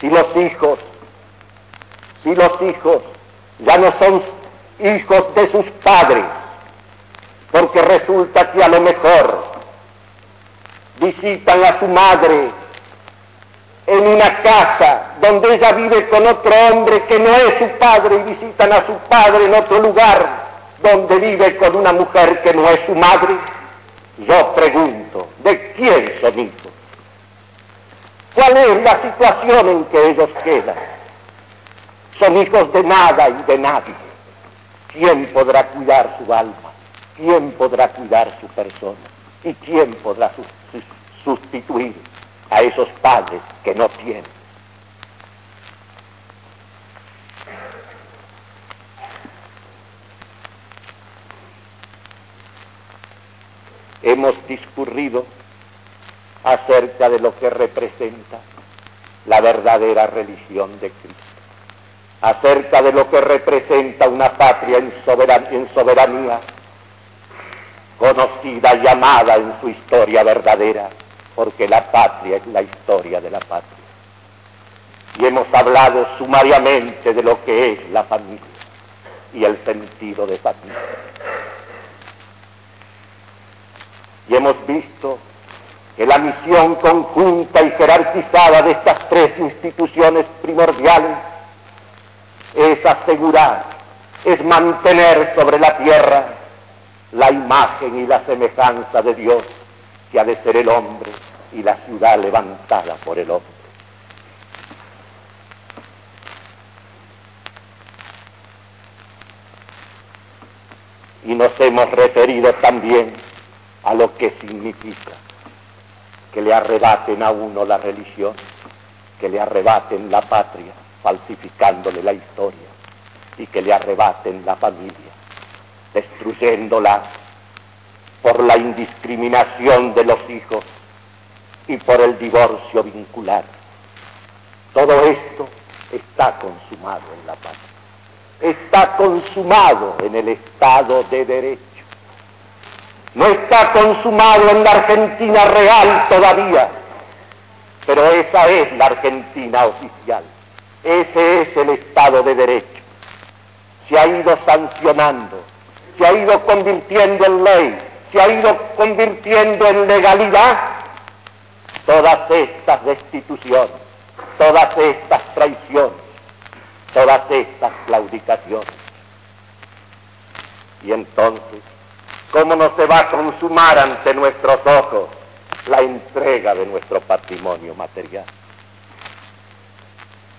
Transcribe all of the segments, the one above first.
Si los hijos, si los hijos ya no son hijos de sus padres, porque resulta que a lo mejor visitan a su madre en una casa donde ella vive con otro hombre que no es su padre y visitan a su padre en otro lugar donde vive con una mujer que no es su madre. Yo pregunto, ¿de quién son hijos? ¿Cuál es la situación en que ellos quedan? Son hijos de nada y de nadie. ¿Quién podrá cuidar su alma? ¿Quién podrá cuidar su persona? ¿Y quién podrá sustituir a esos padres que no tienen? Hemos discurrido acerca de lo que representa la verdadera religión de Cristo, acerca de lo que representa una patria en soberanía, conocida, llamada en su historia verdadera, porque la patria es la historia de la patria. Y hemos hablado sumariamente de lo que es la familia y el sentido de familia. Y hemos visto que la misión conjunta y jerarquizada de estas tres instituciones primordiales es asegurar, es mantener sobre la tierra la imagen y la semejanza de Dios que ha de ser el hombre y la ciudad levantada por el hombre. Y nos hemos referido también a lo que significa que le arrebaten a uno la religión, que le arrebaten la patria, falsificándole la historia, y que le arrebaten la familia, destruyéndola por la indiscriminación de los hijos y por el divorcio vincular. Todo esto está consumado en la patria, está consumado en el Estado de Derecho no está consumado en la Argentina real todavía, pero esa es la Argentina oficial. Ese es el Estado de Derecho. Se ha ido sancionando, se ha ido convirtiendo en ley, se ha ido convirtiendo en legalidad todas estas destituciones, todas estas traiciones, todas estas claudicaciones. Y entonces ¿Cómo no se va a consumar ante nuestros ojos la entrega de nuestro patrimonio material?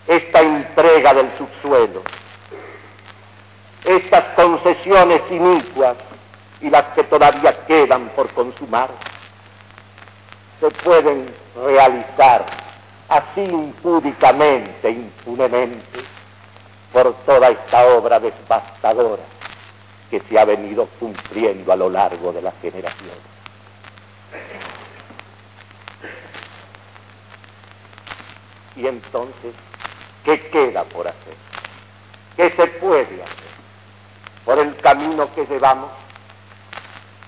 Esta entrega del subsuelo, estas concesiones inicuas y las que todavía quedan por consumar, se pueden realizar así impúdicamente, impunemente, por toda esta obra devastadora que se ha venido cumpliendo a lo largo de las generaciones. Y entonces, ¿qué queda por hacer? ¿Qué se puede hacer? Por el camino que llevamos,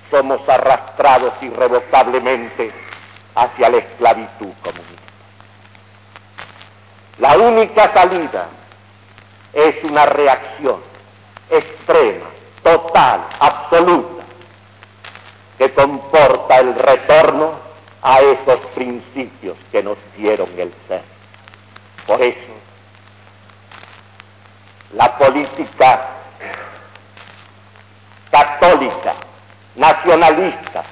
somos arrastrados irrevocablemente hacia la esclavitud comunista. La única salida es una reacción extrema total, absoluta, que comporta el retorno a esos principios que nos dieron el ser. Por eso, la política católica, nacionalista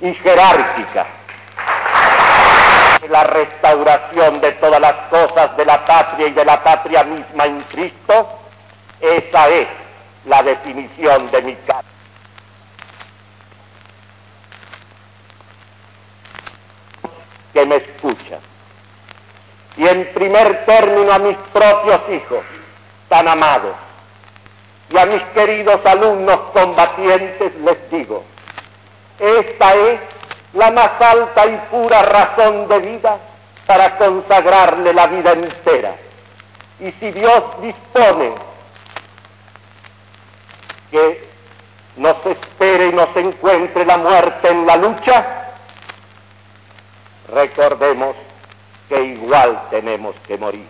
y jerárquica, la restauración de todas las cosas de la patria y de la patria misma en Cristo, esa es la definición de mi casa. Que me escuchan. Y en primer término a mis propios hijos, tan amados, y a mis queridos alumnos combatientes les digo, esta es la más alta y pura razón de vida para consagrarle la vida entera. Y si Dios dispone que nos espere y nos encuentre la muerte en la lucha, recordemos que igual tenemos que morir.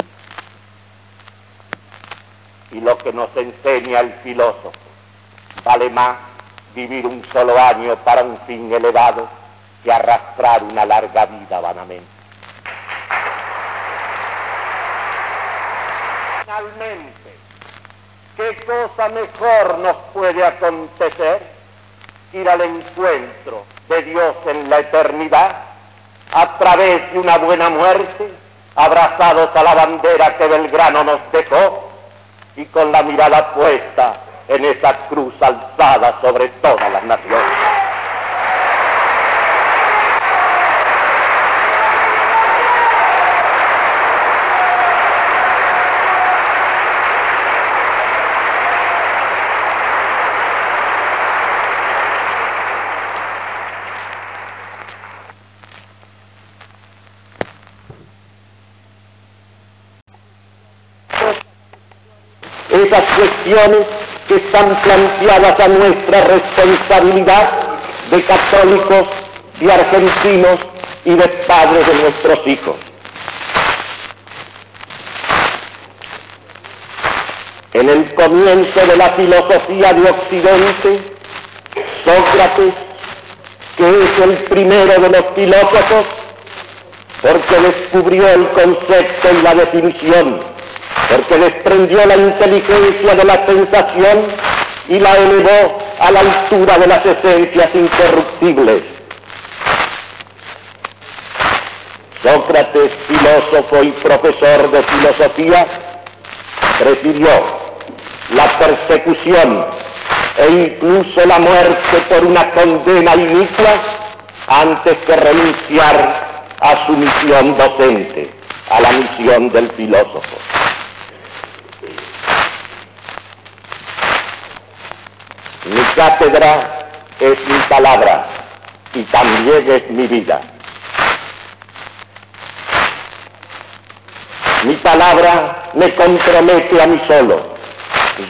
Y lo que nos enseña el filósofo, vale más vivir un solo año para un fin elevado que arrastrar una larga vida vanamente. Finalmente, ¿qué cosa mejor nos puede acontecer ir al encuentro de Dios en la eternidad a través de una buena muerte, abrazados a la bandera que Belgrano nos dejó y con la mirada puesta en esa cruz alzada sobre todas las naciones? esas cuestiones que están planteadas a nuestra responsabilidad de católicos, de argentinos y de padres de nuestros hijos. En el comienzo de la filosofía de Occidente, Sócrates, que es el primero de los filósofos, porque descubrió el concepto y la definición porque desprendió la inteligencia de la sensación y la elevó a la altura de las esencias interruptibles. Sócrates, filósofo y profesor de filosofía, prefirió la persecución e incluso la muerte por una condena iniqua antes que renunciar a su misión docente, a la misión del filósofo. Cátedra es mi palabra y también es mi vida. Mi palabra me compromete a mí solo.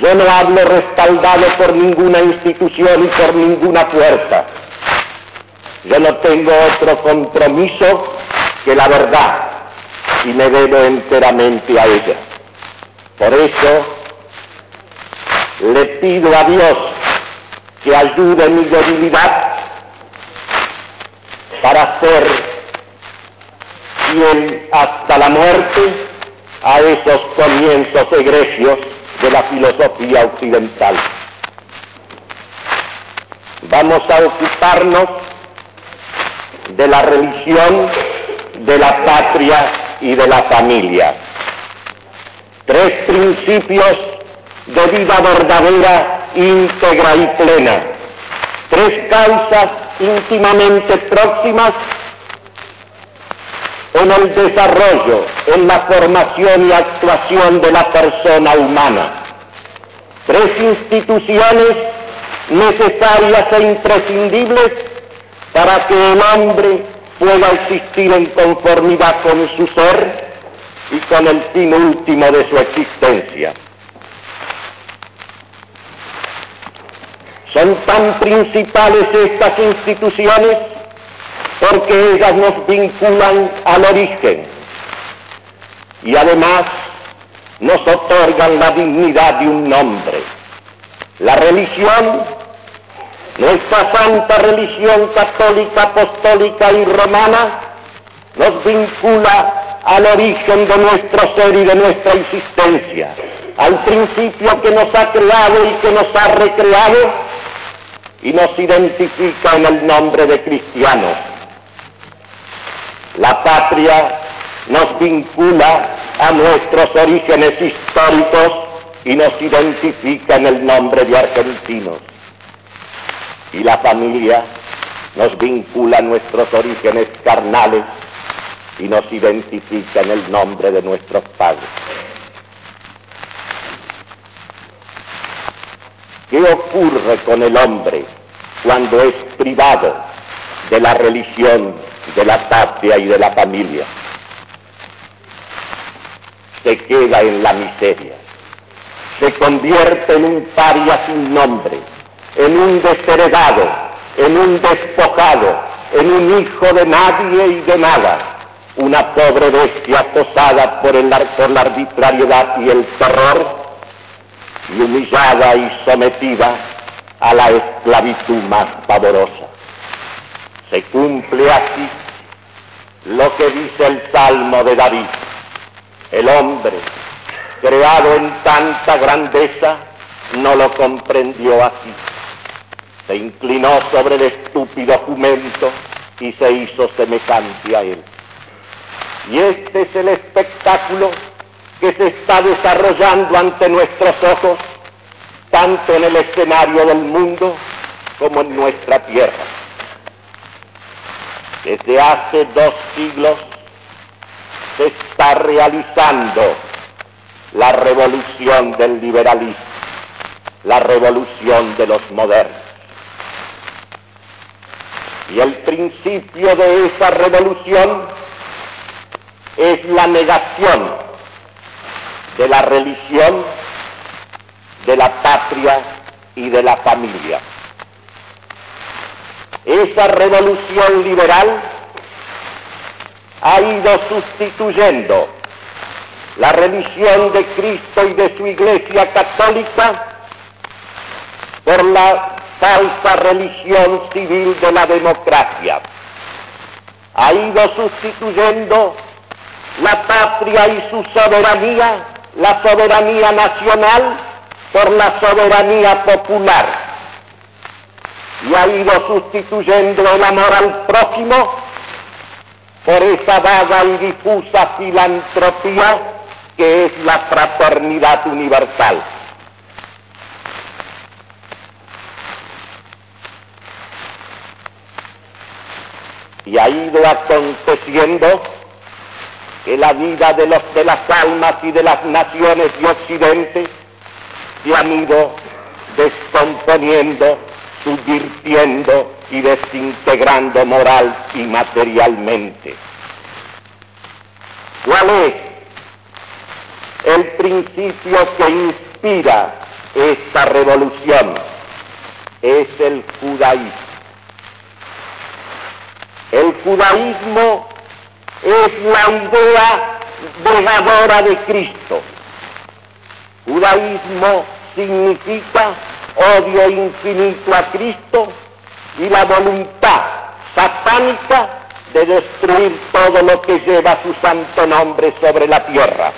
Yo no hablo respaldado por ninguna institución y por ninguna fuerza. Yo no tengo otro compromiso que la verdad y me debo enteramente a ella. Por eso le pido a Dios que ayude mi debilidad para ser fiel hasta la muerte a esos comienzos egresios de la filosofía occidental. Vamos a ocuparnos de la religión, de la patria y de la familia. Tres principios de vida verdadera íntegra y plena. Tres causas íntimamente próximas en el desarrollo, en la formación y actuación de la persona humana. Tres instituciones necesarias e imprescindibles para que el hombre pueda existir en conformidad con su ser y con el fin último de su existencia. Son tan principales estas instituciones porque ellas nos vinculan al origen y además nos otorgan la dignidad de un nombre. La religión, nuestra santa religión católica, apostólica y romana, nos vincula al origen de nuestro ser y de nuestra existencia, al principio que nos ha creado y que nos ha recreado y nos identifica en el nombre de cristianos. La patria nos vincula a nuestros orígenes históricos y nos identifica en el nombre de argentinos. Y la familia nos vincula a nuestros orígenes carnales y nos identifica en el nombre de nuestros padres. ¿Qué ocurre con el hombre cuando es privado de la religión, de la patria y de la familia? Se queda en la miseria, se convierte en un paria sin nombre, en un desheredado, en un despojado, en un hijo de nadie y de nada, una pobre bestia acosada por, el, por la arbitrariedad y el terror, y humillada y sometida a la esclavitud más pavorosa. Se cumple así lo que dice el Salmo de David. El hombre, creado en tanta grandeza, no lo comprendió así. Se inclinó sobre el estúpido jumento y se hizo semejante a él. Y este es el espectáculo que se está desarrollando ante nuestros ojos, tanto en el escenario del mundo como en nuestra tierra. Desde hace dos siglos se está realizando la revolución del liberalismo, la revolución de los modernos. Y el principio de esa revolución es la negación de la religión, de la patria y de la familia. Esa revolución liberal ha ido sustituyendo la religión de Cristo y de su Iglesia católica por la falsa religión civil de la democracia. Ha ido sustituyendo la patria y su soberanía, la soberanía nacional, por la soberanía popular y ha ido sustituyendo el amor al prójimo por esa vaga y difusa filantropía que es la fraternidad universal. Y ha ido aconteciendo que la vida de, los, de las almas y de las naciones de Occidente se han ido descomponiendo subvirtiendo y desintegrando moral y materialmente. ¿Cuál es el principio que inspira esta revolución? Es el judaísmo. El judaísmo es la idea vegadora de Cristo. Judaísmo significa odio infinito a Cristo y la voluntad satánica de destruir todo lo que lleva su santo nombre sobre la tierra.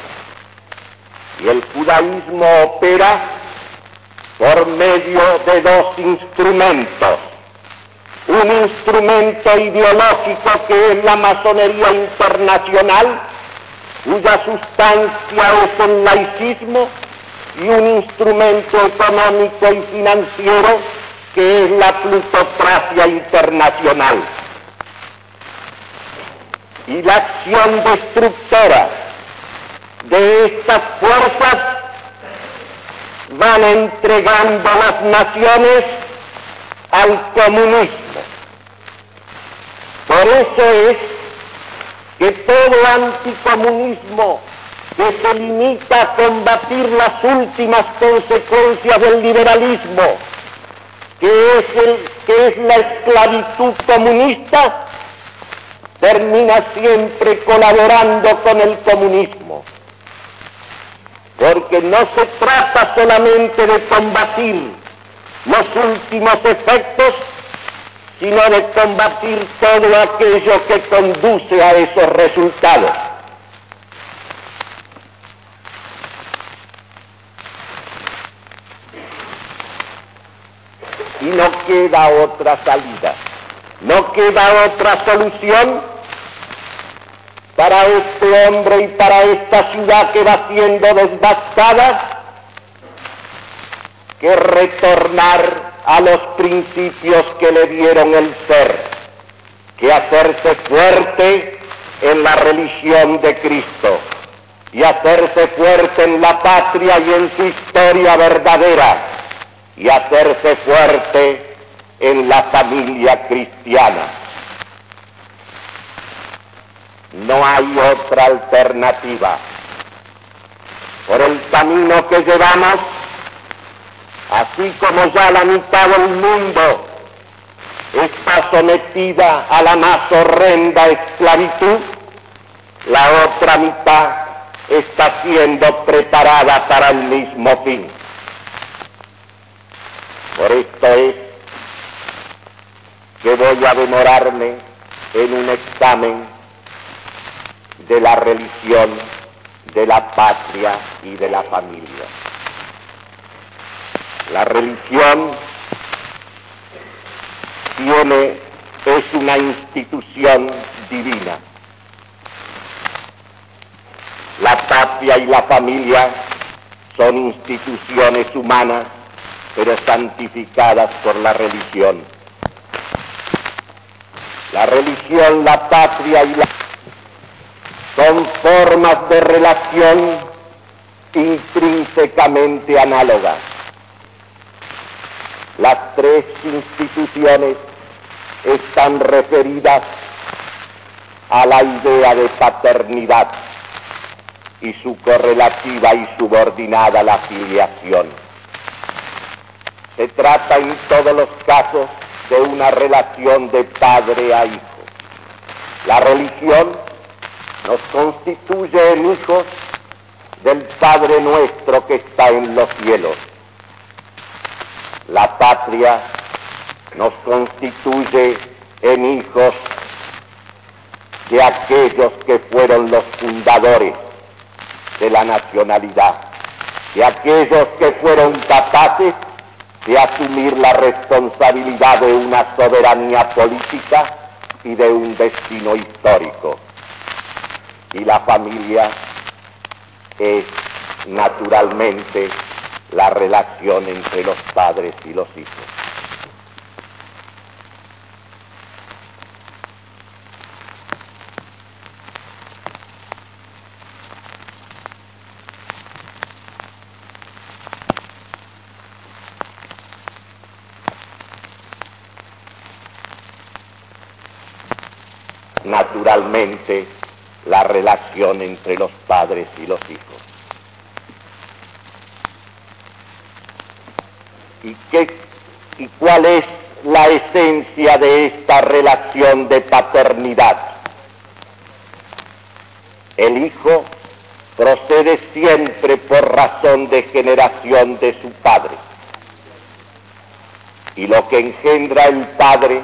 Y el judaísmo opera por medio de dos instrumentos. Un instrumento ideológico que es la masonería internacional, cuya sustancia es el laicismo, y un instrumento económico y financiero que es la plutocracia internacional. Y la acción destructora de estas fuerzas van entregando las naciones al comunismo. Por eso es que todo anticomunismo que se limita a combatir las últimas consecuencias del liberalismo, que es, el, que es la esclavitud comunista, termina siempre colaborando con el comunismo. Porque no se trata solamente de combatir los últimos efectos, sino de combatir todo aquello que conduce a esos resultados. y no queda otra salida, no queda otra solución para este hombre y para esta ciudad que va siendo desbastada que retornar a los principios que le dieron el ser, que hacerse fuerte en la religión de Cristo y hacerse fuerte en la patria y en su historia verdadera y hacerse fuerte en la familia cristiana. No hay otra alternativa. Por el camino que llevamos, así como ya la mitad del mundo está sometida a la más horrenda esclavitud, la otra mitad está siendo preparada para el mismo fin. Por esto es que voy a demorarme en un examen de la religión, de la patria y de la familia. La religión tiene, es una institución divina. La patria y la familia son instituciones humanas, pero santificadas por la religión. La religión, la patria y la son formas de relación intrínsecamente análogas. Las tres instituciones están referidas a la idea de paternidad y su correlativa y subordinada la filiación. Se trata en todos los casos de una relación de padre a hijo. La religión nos constituye en hijos del Padre nuestro que está en los cielos. La patria nos constituye en hijos de aquellos que fueron los fundadores de la nacionalidad, de aquellos que fueron capaces de asumir la responsabilidad de una soberanía política y de un destino histórico. Y la familia es naturalmente la relación entre los padres y los hijos. naturalmente la relación entre los padres y los hijos. ¿Y, qué, ¿Y cuál es la esencia de esta relación de paternidad? El hijo procede siempre por razón de generación de su padre. Y lo que engendra el padre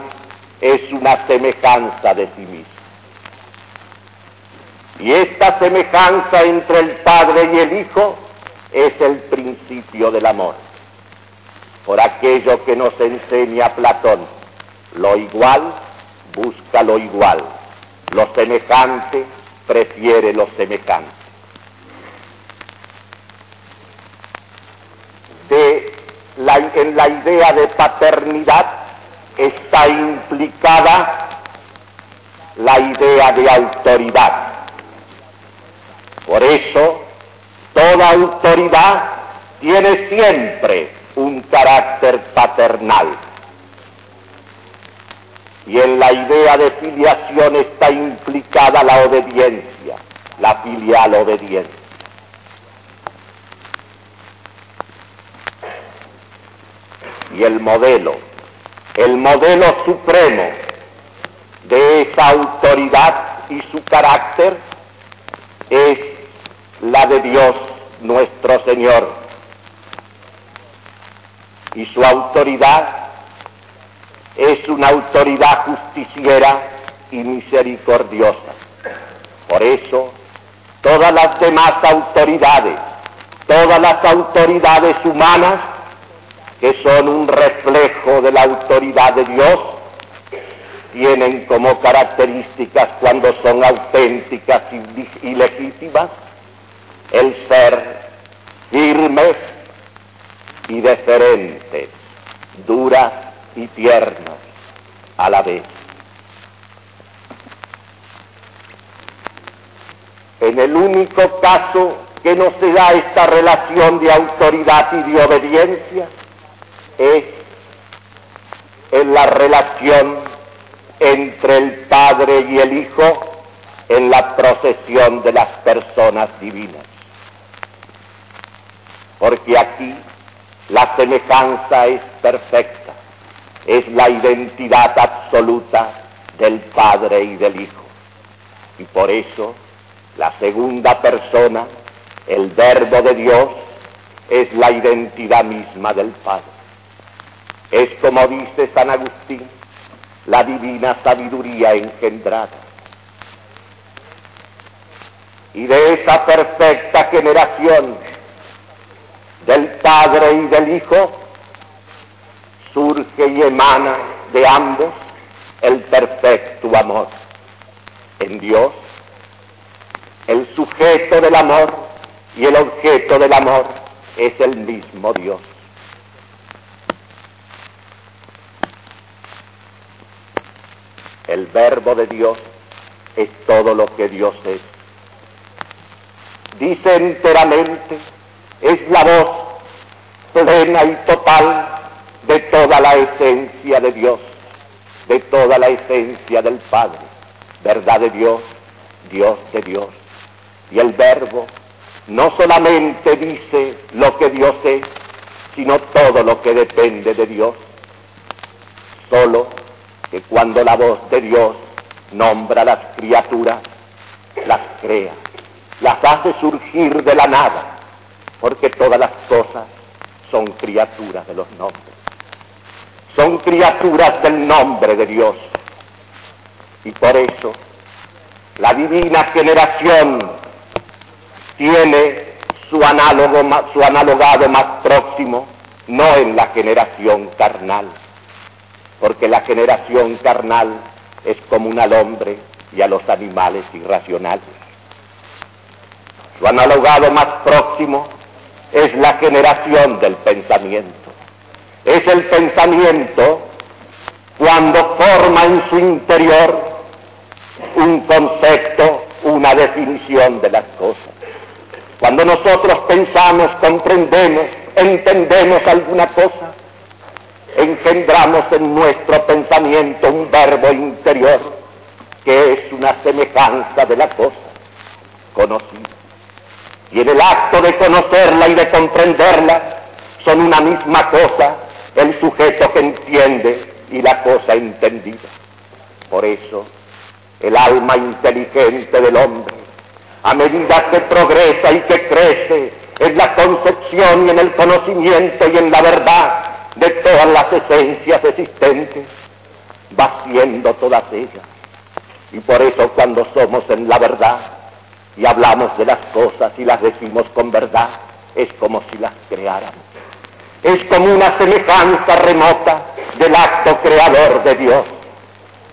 es una semejanza de sí mismo. Y esta semejanza entre el Padre y el Hijo es el principio del amor. Por aquello que nos enseña Platón, lo igual busca lo igual, lo semejante prefiere lo semejante. En la idea de paternidad está implicada la idea de autoridad. Por eso, toda autoridad tiene siempre un carácter paternal. Y en la idea de filiación está implicada la obediencia, la filial obediencia. Y el modelo, el modelo supremo de esa autoridad y su carácter es la de Dios nuestro Señor. Y su autoridad es una autoridad justiciera y misericordiosa. Por eso, todas las demás autoridades, todas las autoridades humanas, que son un reflejo de la autoridad de Dios, tienen como características cuando son auténticas y, legítimas el ser firmes y deferentes, duras y tiernas a la vez. En el único caso que no se da esta relación de autoridad y de obediencia es en la relación entre el Padre y el Hijo en la procesión de las personas divinas. Porque aquí la semejanza es perfecta, es la identidad absoluta del Padre y del Hijo. Y por eso La segunda persona, el verbo de Dios, es la identidad misma del Padre. Es como dice San Agustín, la divina sabiduría engendrada. Y de esa perfecta generación del Padre y del Hijo surge y emana de ambos el perfecto amor. En Dios, el sujeto del amor y el objeto del amor es el mismo Dios. El verbo de Dios es todo lo que Dios es. Dice enteramente, es la voz plena y total de toda la esencia de Dios, de toda la esencia del Padre, verdad de Dios, Dios de Dios. Y el verbo no solamente dice lo que Dios es, sino todo lo que depende de Dios. Solo que cuando la voz de Dios nombra a las criaturas, las crea, las hace surgir de la nada, porque todas las cosas son criaturas de los nombres. Son criaturas del nombre de Dios. Y por eso la divina generación tiene su análogo, su analogado más próximo, no en la generación carnal, porque la generación carnal es común al hombre y a los animales irracionales. Su analogado más próximo es la generación del pensamiento. Es el pensamiento cuando forma en su interior un concepto, una definición de las cosas. Cuando nosotros pensamos, comprendemos, entendemos alguna cosa, engendramos en nuestro pensamiento un verbo interior que es una semejanza de la cosa conocida. Y en el acto de conocerla y de comprenderla son una misma cosa el sujeto que entiende y la cosa entendida. Por eso, el alma inteligente del hombre, a medida que progresa y que crece en la concepción y en el conocimiento y en la verdad de todas las esencias existentes, va siendo todas ellas. Y por eso cuando somos en la verdad y hablamos de las cosas y las decimos con verdad, es como si las creáramos. Es como una semejanza remota del acto creador de Dios.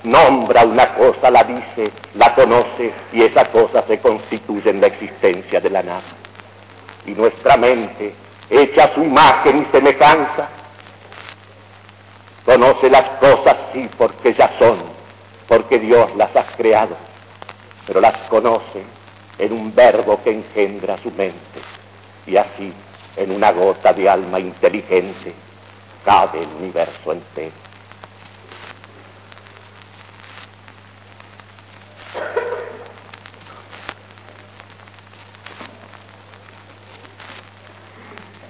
Nombra una cosa, la dice, la conoce y esa cosa se constituye en la existencia de la nada. Y nuestra mente, hecha su imagen y semejanza, Conoce las cosas, sí, porque ya son, porque Dios las ha creado, pero las conoce en un verbo que engendra su mente. Y así, en una gota de alma inteligente, cabe el universo entero.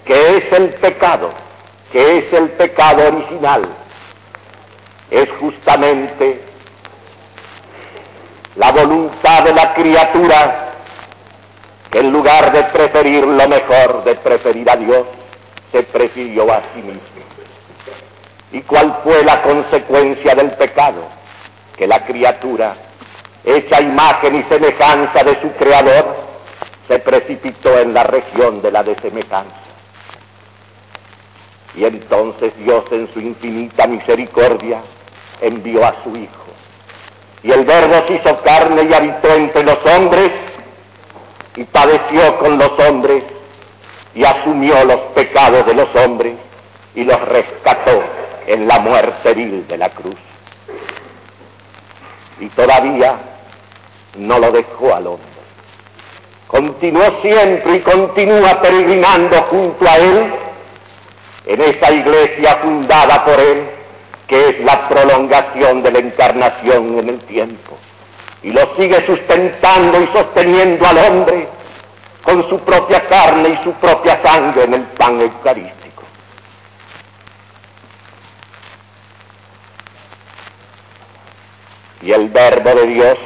¿Qué es el pecado? ¿Qué es el pecado original? es justamente la voluntad de la criatura que en lugar de preferir lo mejor, de preferir a Dios, se prefirió a sí mismo. ¿Y cuál fue la consecuencia del pecado? Que la criatura, hecha imagen y semejanza de su Creador, se precipitó en la región de la desemejanza. Y entonces Dios en su infinita misericordia envió a su Hijo. Y el Verbo se hizo carne y habitó entre los hombres y padeció con los hombres y asumió los pecados de los hombres y los rescató en la muerte vil de la cruz. Y todavía no lo dejó al hombre. Continuó siempre y continúa peregrinando junto a él en esa iglesia fundada por él que es la prolongación de la encarnación en el tiempo. Y lo sigue sustentando y sosteniendo al hombre con su propia carne y su propia sangre en el pan eucarístico. Y el verbo de Dios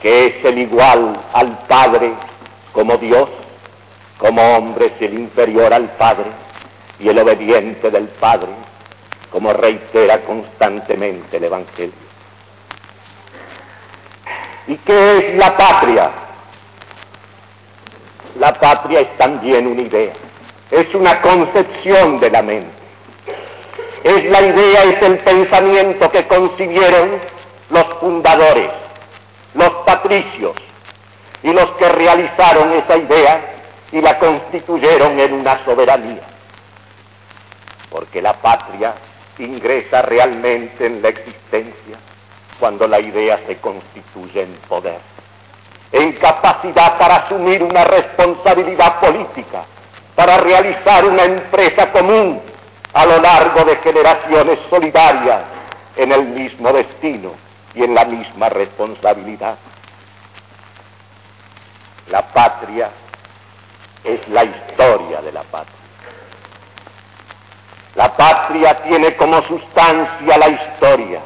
que es el igual al Padre como Dios, como hombre es el inferior al Padre y el obediente del Padre, como reitera constantemente el Evangelio. ¿Y qué es la patria? La patria es también una idea, es una concepción de la mente. Es la idea, es el pensamiento que concibieron los fundadores, los patricios y los que realizaron esa idea y la constituyeron en una soberanía. Porque la patria ingresa realmente en la existencia cuando la idea se constituye en poder, en capacidad para asumir una responsabilidad política, para realizar una empresa común a lo largo de generaciones solidarias en el mismo destino y en la misma responsabilidad. La patria es la historia de la patria. La patria tiene como sustancia la historia,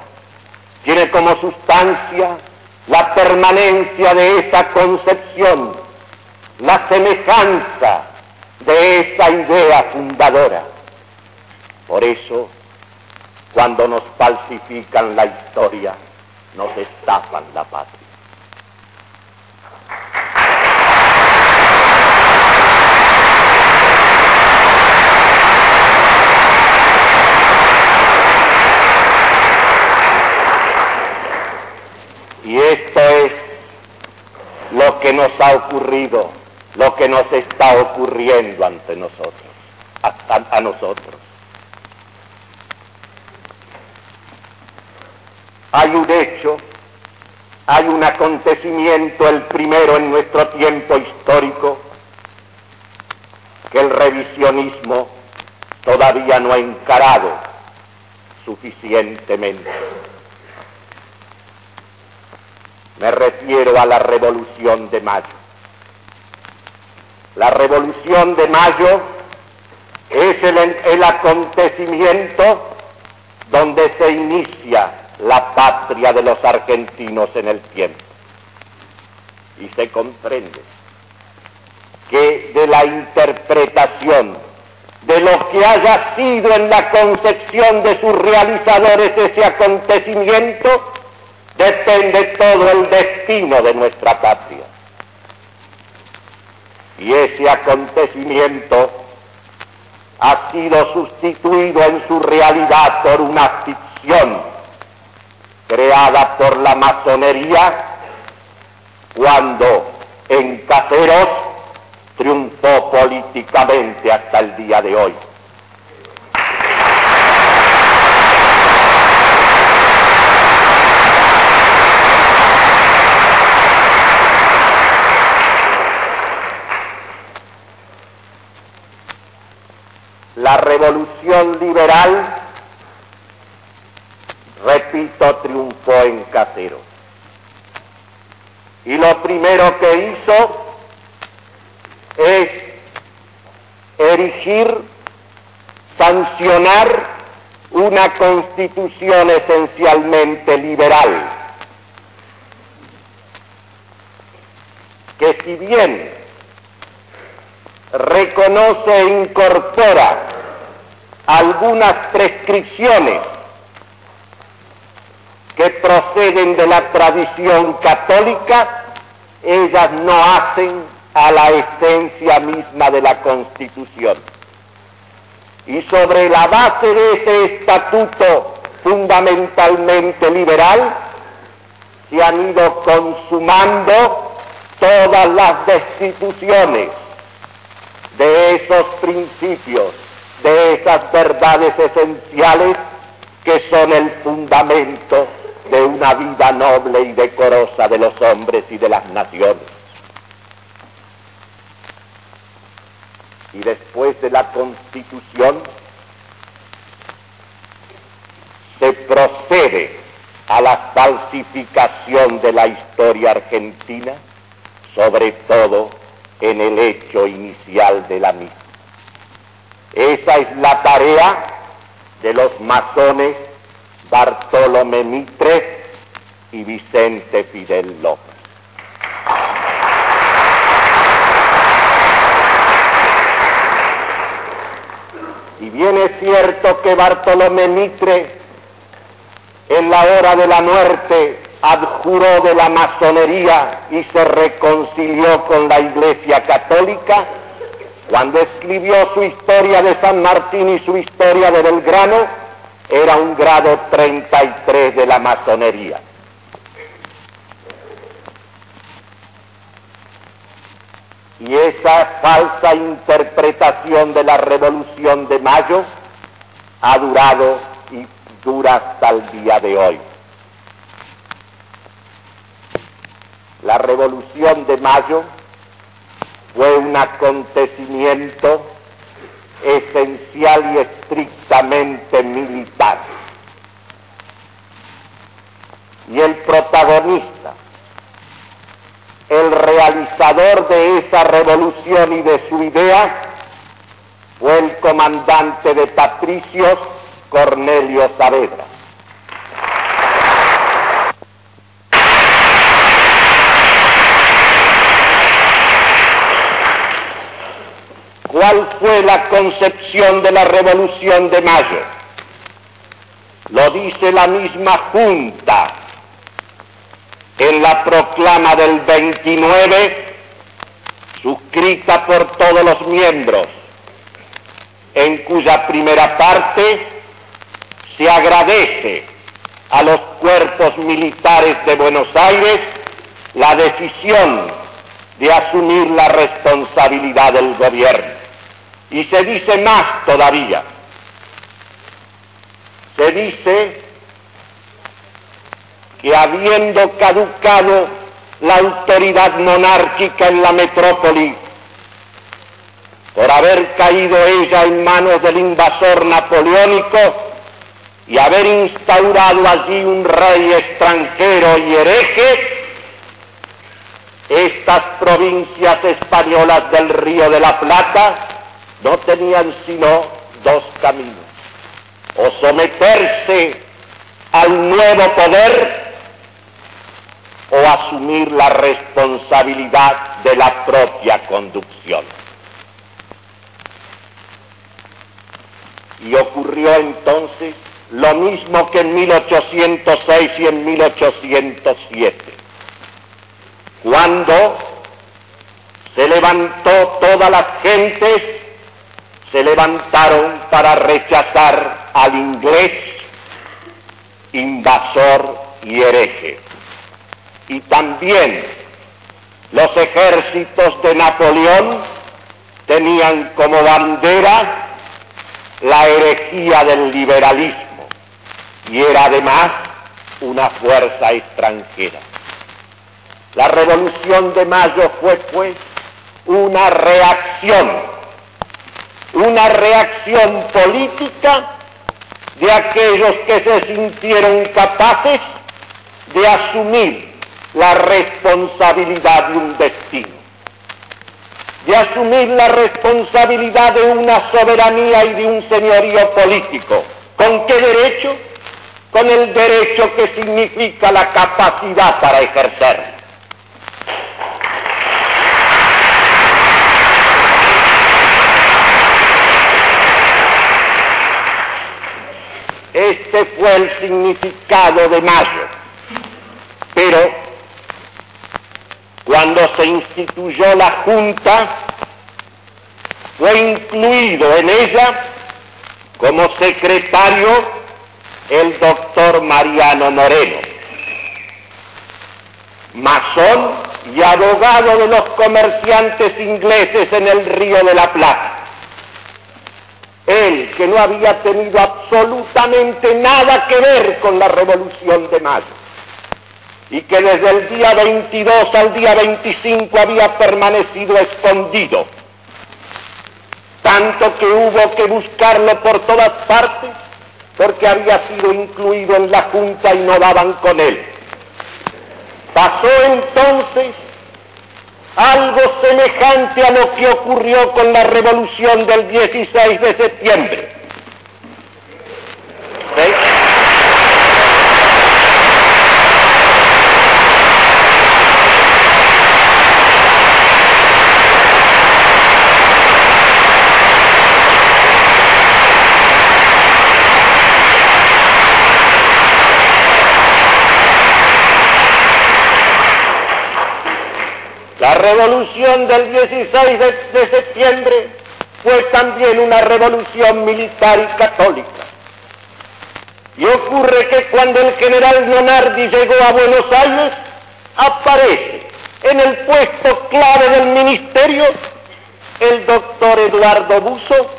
tiene como sustancia la permanencia de esa concepción, la semejanza de esa idea fundadora. Por eso, cuando nos falsifican la historia, nos estafan la patria. Y esto es lo que nos ha ocurrido, lo que nos está ocurriendo ante nosotros, a, a nosotros. Hay un hecho, hay un acontecimiento, el primero en nuestro tiempo histórico, que el revisionismo todavía no ha encarado suficientemente. Me refiero a la Revolución de Mayo. La Revolución de Mayo es el, el acontecimiento donde se inicia la patria de los argentinos en el tiempo. Y se comprende que de la interpretación de lo que haya sido en la concepción de sus realizadores ese acontecimiento, depende todo el destino de nuestra patria. Y ese acontecimiento ha sido sustituido en su realidad por una ficción creada por la masonería cuando en Caseros triunfó políticamente hasta el día de hoy. La revolución liberal repito, triunfó en Casero. Y lo primero que hizo es erigir, sancionar una constitución esencialmente liberal, que si bien reconoce e incorpora algunas prescripciones que proceden de la tradición católica, ellas no hacen a la esencia misma de la Constitución. Y sobre la base de ese estatuto fundamentalmente liberal, se han ido consumando todas las destituciones de esos principios, de esas verdades esenciales que son el fundamento de una vida noble y decorosa de los hombres y de las naciones. Y después de la constitución se procede a la falsificación de la historia argentina, sobre todo en el hecho inicial de la misma. Esa es la tarea de los masones Bartolomé Mitre y Vicente Fidel López. Y bien es cierto que Bartolomé Mitre en la hora de la muerte adjuró de la masonería y se reconcilió con la Iglesia Católica, cuando escribió su historia de San Martín y su historia de Belgrano, era un grado 33 de la masonería. Y esa falsa interpretación de la Revolución de Mayo ha durado y dura hasta el día de hoy. La Revolución de Mayo fue un acontecimiento esencial y estrictamente militar. Y el protagonista el realizador de esa revolución y de su idea fue el comandante de patricios Cornelio Saavedra. ¿Cuál fue la concepción de la Revolución de Mayo? Lo dice la misma Junta en la proclama del 29, suscrita por todos los miembros, en cuya primera parte se agradece a los cuerpos militares de Buenos Aires la decisión de asumir la responsabilidad del gobierno. Y se dice más todavía. Se dice que habiendo caducado la autoridad monárquica en la metrópoli, por haber caído ella en manos del invasor napoleónico y haber instaurado allí un rey extranjero y hereje, estas provincias españolas del Río de la Plata no tenían sino dos caminos, o someterse al nuevo poder o asumir la responsabilidad de la propia conducción. Y ocurrió entonces lo mismo que en 1806 y en 1807, cuando se levantó todas las gentes, se levantaron para rechazar al inglés invasor y hereje y también los ejércitos de Napoleón tenían como bandera la herejía del liberalismo y era además una fuerza extranjera. La revolución de mayo fue pues una reacción, una reacción política de aquellos que se sintieron capaces de asumir la responsabilidad de un destino, de asumir la responsabilidad de una soberanía y de un señorío político. ¿Con qué derecho? Con el derecho que significa la capacidad para ejercer. Este fue el significado de mayo. Pero cuando se instituyó la Junta, fue incluido en ella como secretario el doctor Mariano Moreno, masón y abogado de los comerciantes ingleses en el Río de la Plata. Él, que no había tenido absolutamente nada que ver con la Revolución de Mayo, y que desde el día 22 al día 25 había permanecido escondido, tanto que hubo que buscarlo por todas partes porque había sido incluido en la Junta y no daban con él. Pasó entonces algo semejante a lo que ocurrió con la revolución del 16 de septiembre. Revolución del 16 de, septiembre fue también una revolución militar y católica. Y ocurre que cuando el general Leonardi llegó a Buenos Aires, aparece en el puesto clave del ministerio el doctor Eduardo Buso,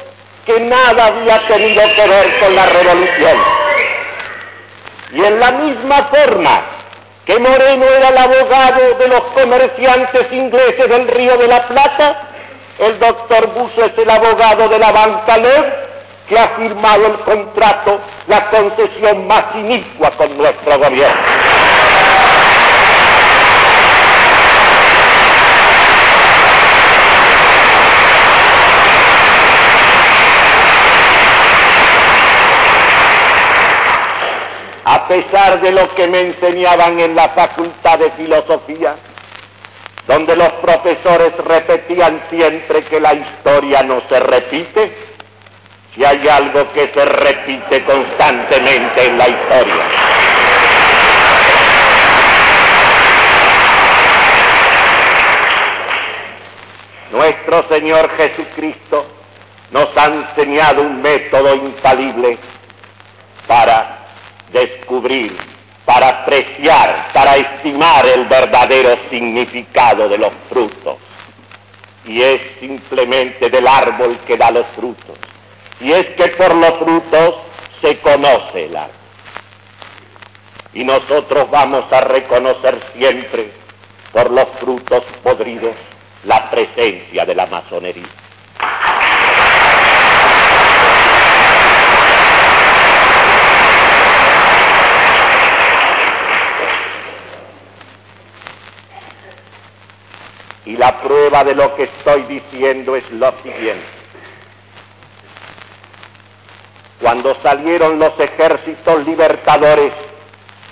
que nada había tenido que ver con la revolución. Y en la misma forma que Moreno era el abogado de los comerciantes ingleses del Río de la Plata, el doctor Buso es el abogado de la banca Lev, que ha firmado el contrato, la concesión más inicua con nuestro gobierno. Pesar de lo que me enseñaban en la facultad de filosofía, donde los profesores repetían siempre que la historia no se repite, si hay algo que se repite constantemente en la historia. Nuestro Señor Jesucristo nos ha enseñado un método infalible para descubrir, para apreciar, para estimar el verdadero significado de los frutos. Y es simplemente del árbol que da los frutos. Y es que por los frutos se conoce el árbol. Y nosotros vamos a reconocer siempre por los frutos podridos la presencia de la masonería. La prueba de lo que estoy diciendo es lo siguiente. Cuando salieron los ejércitos libertadores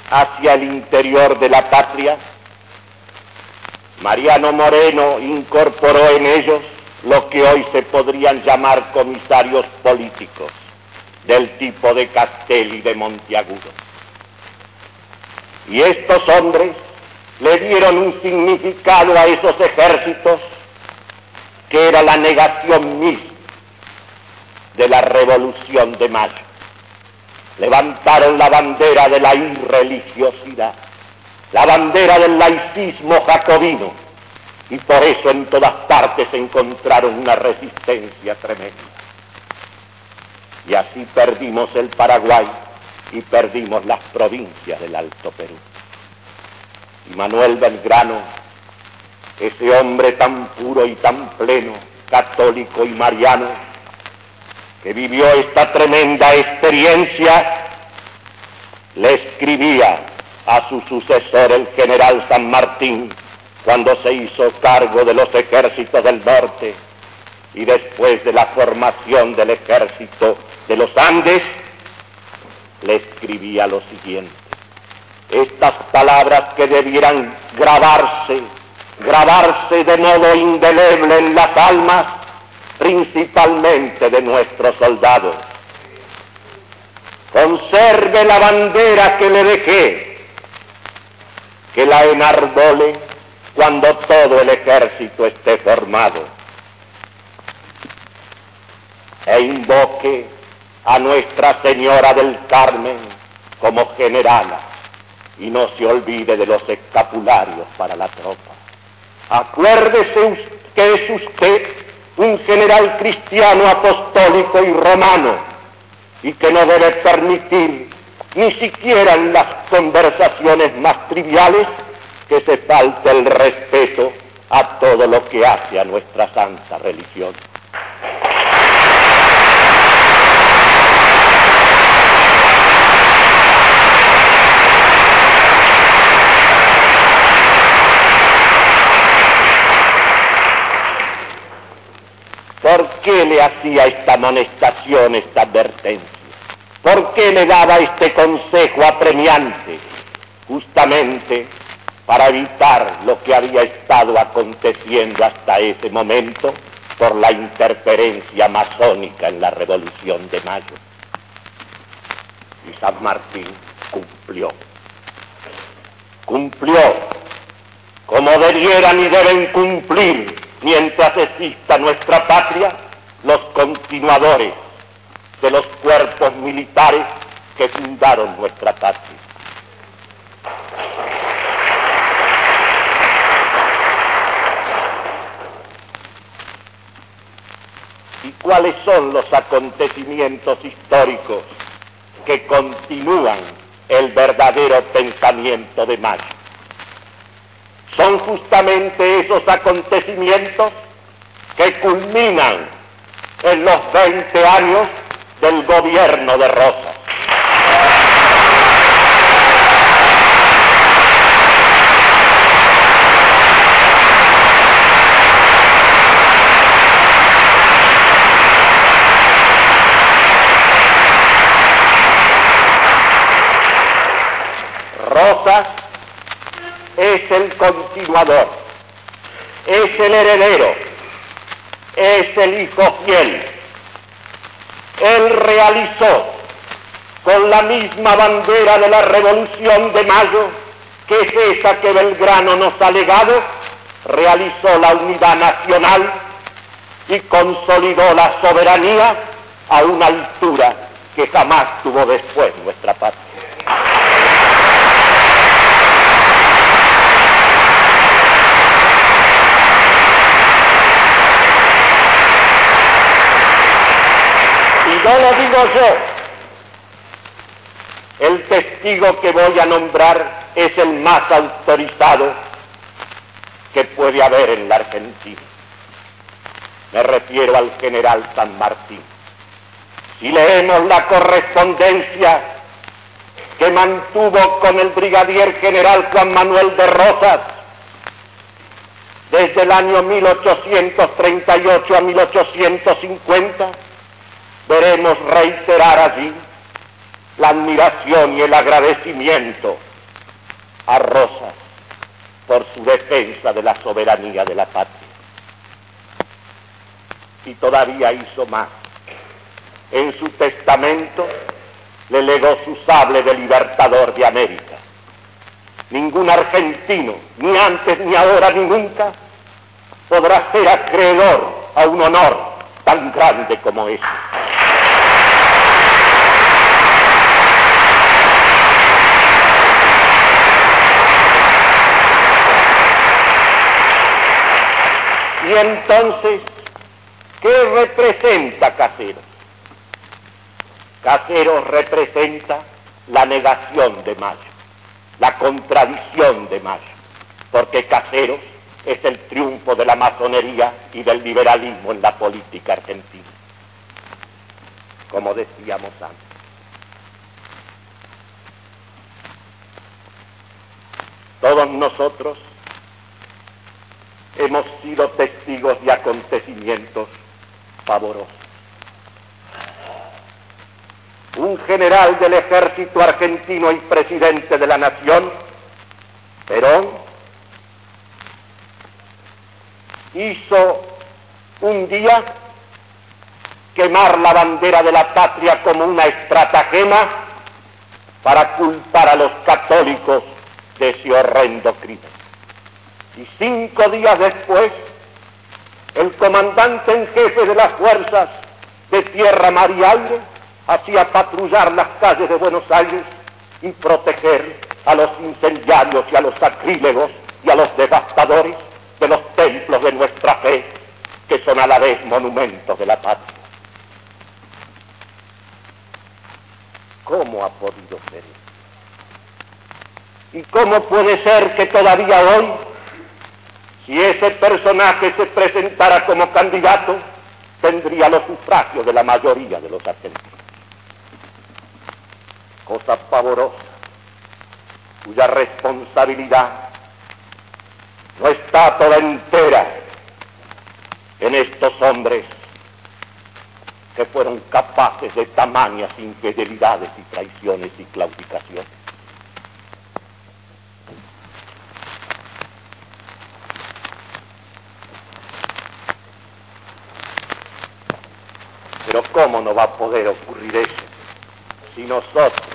hacia el interior de la patria, Mariano Moreno incorporó en ellos lo que hoy se podrían llamar comisarios políticos, del tipo de Castelli de Monteagudo. Y estos hombres le dieron un significado a esos ejércitos que era la negación misma de la revolución de mayo. Levantaron la bandera de la irreligiosidad, la bandera del laicismo jacobino, y por eso en todas partes encontraron una resistencia tremenda. Y así perdimos el Paraguay y perdimos las provincias del Alto Perú Manuel Belgrano, ese hombre tan puro y tan pleno, católico y mariano, que vivió esta tremenda experiencia, le escribía a su sucesor, el general San Martín, cuando se hizo cargo de los ejércitos del norte y después de la formación del ejército de los Andes, le escribía lo siguiente estas palabras que debieran grabarse, grabarse de modo indeleble en las almas, principalmente de nuestros soldados. Conserve la bandera que le dejé, que la enarbole cuando todo el ejército esté formado, e invoque a Nuestra Señora del Carmen como generala y no se olvide de los escapularios para la tropa. Acuérdese que es usted un general cristiano apostólico y romano y que no debe permitir ni siquiera en las conversaciones más triviales que se falte el respeto a todo lo que hace a nuestra santa religión. ¿Por qué le hacía esta amonestación, esta advertencia? ¿Por qué le daba este consejo apremiante? Justamente para evitar lo que había estado aconteciendo hasta ese momento por la interferencia masónica en la Revolución de Mayo. Y San Martín cumplió. Cumplió como debieran y deben cumplir mientras exista nuestra patria, los continuadores de los cuerpos militares que fundaron nuestra patria. ¿Y cuáles son los acontecimientos históricos que continúan el verdadero pensamiento de Mayo? Son justamente esos acontecimientos que culminan en los 20 años del gobierno de Rosas. Rosas es el continuador, es el heredero, es el hijo fiel. Él realizó con la misma bandera de la Revolución de Mayo, que es esa que Belgrano nos ha legado, realizó la unidad nacional y consolidó la soberanía a una altura que jamás tuvo después nuestra patria. No lo digo yo. El testigo que voy a nombrar es el más autorizado que puede haber en la Argentina. Me refiero al general San Martín. Si leemos la correspondencia que mantuvo con el brigadier general Juan Manuel de Rosas desde el año 1838 a 1850, veremos reiterar allí la admiración y el agradecimiento a Rosas por su defensa de la soberanía de la patria. Y todavía hizo más. En su testamento le legó su sable de libertador de América. Ningún argentino, ni antes, ni ahora, ni nunca, podrá ser acreedor a un honor tan grande como ese. Y entonces, ¿qué representa Casero? Casero representa la negación de Mayo, la contradicción de Mayo, porque Casero es el triunfo de la masonería y del liberalismo en la política argentina, como decíamos antes. Todos nosotros hemos sido testigos de acontecimientos pavorosos. Un general del ejército argentino y presidente de la nación, Perón, hizo un día quemar la bandera de la patria como una estratagema para culpar a los católicos de ese horrendo crimen. Y cinco días después, el comandante en jefe de las fuerzas de tierra, mar y aire hacía patrullar las calles de Buenos Aires y proteger a los incendiarios y a los sacrílegos y a los devastadores de los templos de nuestra fe, que son a la vez monumentos de la patria. ¿Cómo ha podido ser? ¿Y cómo puede ser que todavía hoy si ese personaje se presentara como candidato, tendría los sufragios de la mayoría de los argentinos. Cosa pavorosa, cuya responsabilidad no está toda entera en estos hombres que fueron capaces de tamañas infidelidades y traiciones y claudicaciones. Pero ¿cómo no va a poder ocurrir eso si nosotros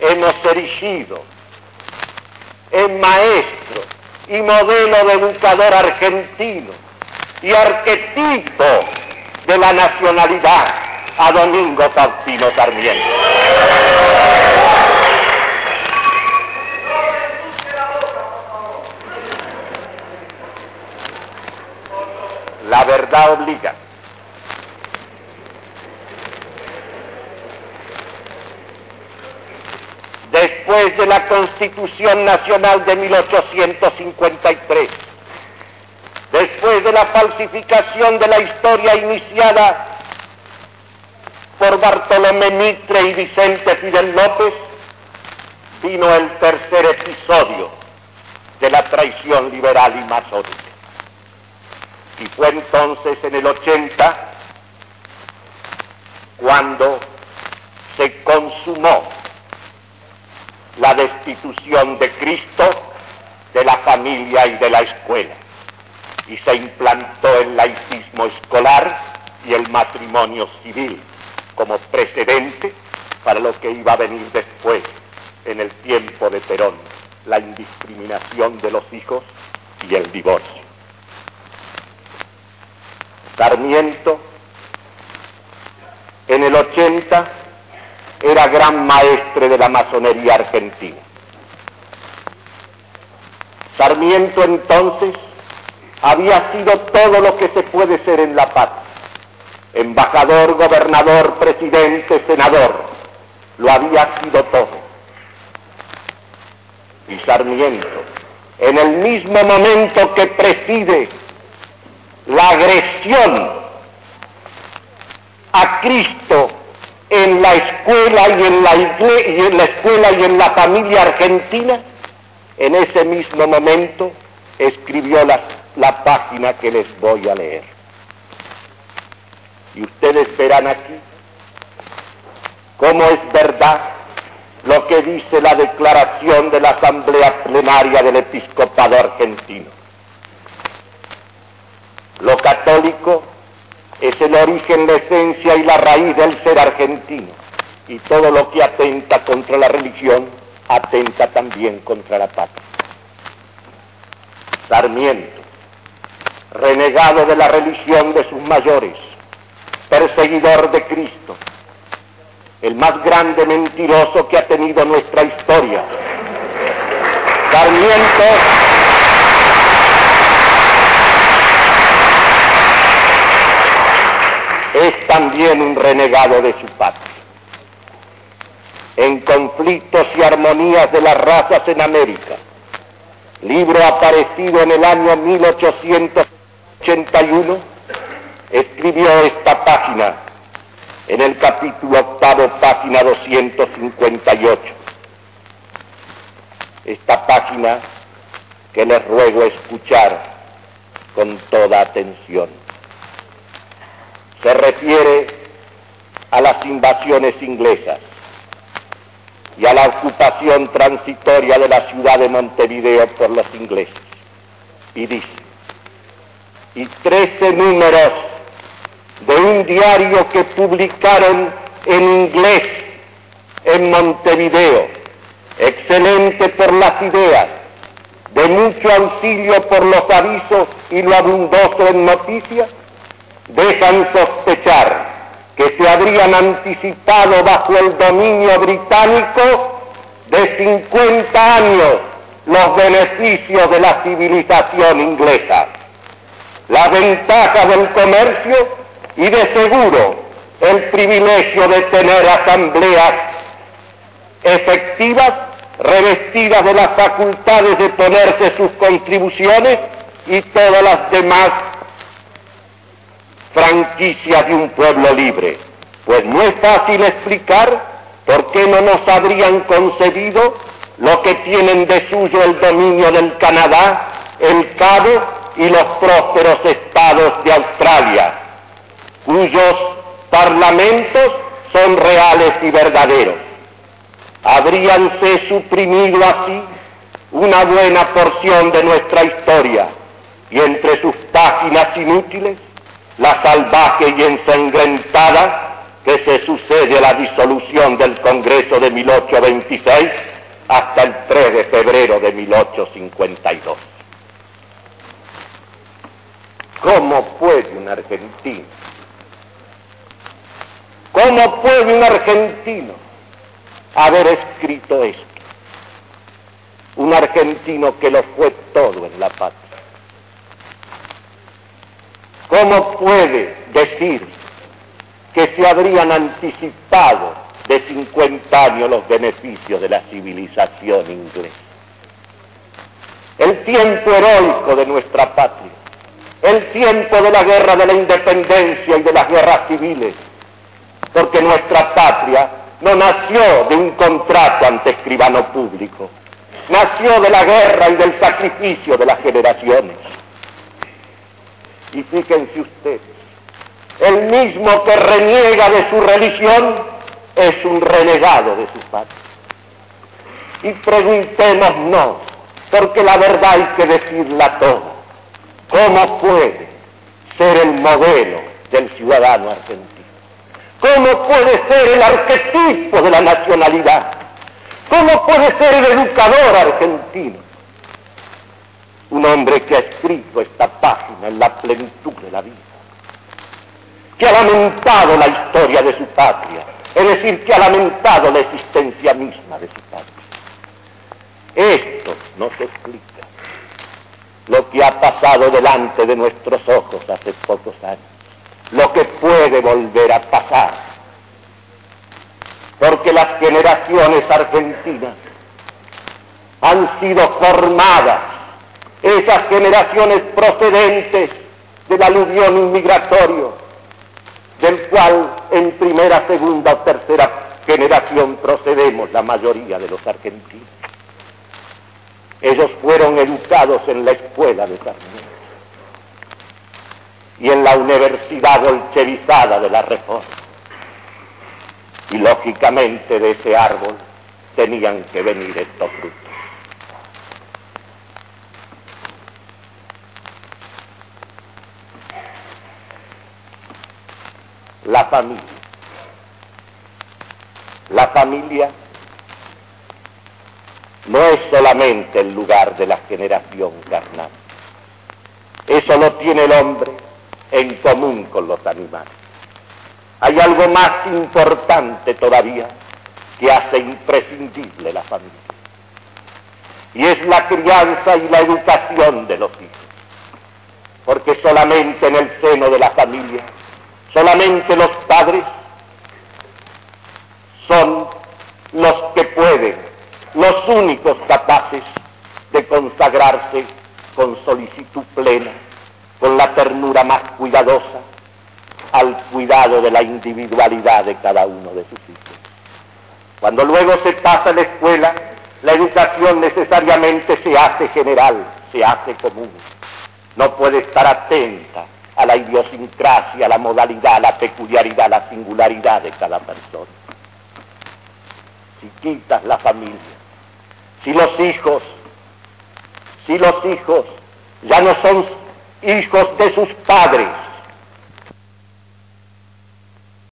hemos erigido en maestros y modelo de educador argentino y arquetipo de la nacionalidad a Domingo Faustino Sarmiento. La verdad obliga. Después de la Constitución Nacional de 1853, después de la falsificación de la historia iniciada por Bartolomé Mitre y Vicente Fidel López, vino el tercer episodio de la traición liberal y masónica. Y fue entonces en el 80 cuando se consumó la destitución de Cristo de la familia y de la escuela y se implantó el laicismo escolar y el matrimonio civil como precedente para lo que iba a venir después en el tiempo de Perón, la indiscriminación de los hijos y el divorcio. Sarmiento en el 80 era gran maestre de la masonería argentina. Sarmiento entonces había sido todo lo que se puede ser en la paz. Embajador, gobernador, presidente, senador. Lo había sido todo. Y Sarmiento, en el mismo momento que preside la agresión a Cristo en la escuela y en la, y en la escuela y en la familia argentina, en ese mismo momento escribió la, la página que les voy a leer. Y ustedes verán aquí cómo es verdad lo que dice la declaración de la Asamblea Plenaria del Episcopado Argentino. Lo católico es el origen, la esencia y la raíz del ser argentino. Y todo lo que atenta contra la religión, atenta también contra la patria. Sarmiento, renegado de la religión de sus mayores, perseguidor de Cristo, el más grande mentiroso que ha tenido nuestra historia. Sarmiento es también un renegado de su patria. En conflictos y armonías de las razas en América, libro aparecido en el año 1881, escribió esta página en el capítulo octavo, página 258. Esta página que les ruego escuchar con toda atención se refiere a las invasiones inglesas y a la ocupación transitoria de la ciudad de Montevideo por los ingleses. Y dice, y trece números de un diario que publicaron en inglés en Montevideo, excelente por las ideas, de mucho auxilio por los avisos y lo abundoso en noticias, dejan sospechar que se habrían anticipado bajo el dominio británico de 50 años los beneficios de la civilización inglesa, la ventaja del comercio y de seguro el privilegio de tener asambleas efectivas revestidas de las facultades de ponerse sus contribuciones y todas las demás franquicia de un pueblo libre. Pues no es fácil explicar por qué no nos habrían concedido lo que tienen de suyo el dominio del Canadá, el Cabo y los prósperos estados de Australia, cuyos parlamentos son reales y verdaderos. Habríanse suprimido así una buena porción de nuestra historia y entre sus páginas inútiles la salvaje y ensangrentada que se sucede a la disolución del Congreso de 1826 hasta el 3 de febrero de 1852. ¿Cómo puede un argentino? ¿Cómo puede un argentino haber escrito esto? Un argentino que lo fue todo en la patria. ¿Cómo puede decir que se habrían anticipado de 50 años los beneficios de la civilización inglesa? El tiempo heroico de nuestra patria, el tiempo de la guerra de la independencia y de las guerras civiles, porque nuestra patria no nació de un contrato ante escribano público, nació de la guerra y del sacrificio de las generaciones. Y fíjense ustedes, el mismo que reniega de su religión es un renegado de su patria. Y preguntémonos, porque la verdad hay que decirla todo, ¿cómo puede ser el modelo del ciudadano argentino? ¿Cómo puede ser el arquetipo de la nacionalidad? ¿Cómo puede ser el educador argentino? Un hombre que ha escrito esta página en la plenitud de la vida, que ha lamentado la historia de su patria, es decir, que ha lamentado la existencia misma de su patria. Esto nos explica lo que ha pasado delante de nuestros ojos hace pocos años, lo que puede volver a pasar, porque las generaciones argentinas han sido formadas esas generaciones procedentes del aluvión inmigratorio, del cual en primera, segunda o tercera generación procedemos la mayoría de los argentinos. Ellos fueron educados en la escuela de Sarmiento y en la universidad bolchevizada de la Reforma. Y lógicamente de ese árbol tenían que venir estos frutos. La familia. La familia no es solamente el lugar de la generación carnal. Eso lo tiene el hombre en común con los animales. Hay algo más importante todavía que hace imprescindible la familia. Y es la crianza y la educación de los hijos. Porque solamente en el seno de la familia Solamente los padres son los que pueden, los únicos capaces de consagrarse con solicitud plena, con la ternura más cuidadosa, al cuidado de la individualidad de cada uno de sus hijos. Cuando luego se pasa a la escuela, la educación necesariamente se hace general, se hace común. No puede estar atenta a la idiosincrasia, a la modalidad, a la peculiaridad, a la singularidad de cada persona. Si quitas la familia, si los hijos, si los hijos ya no son hijos de sus padres,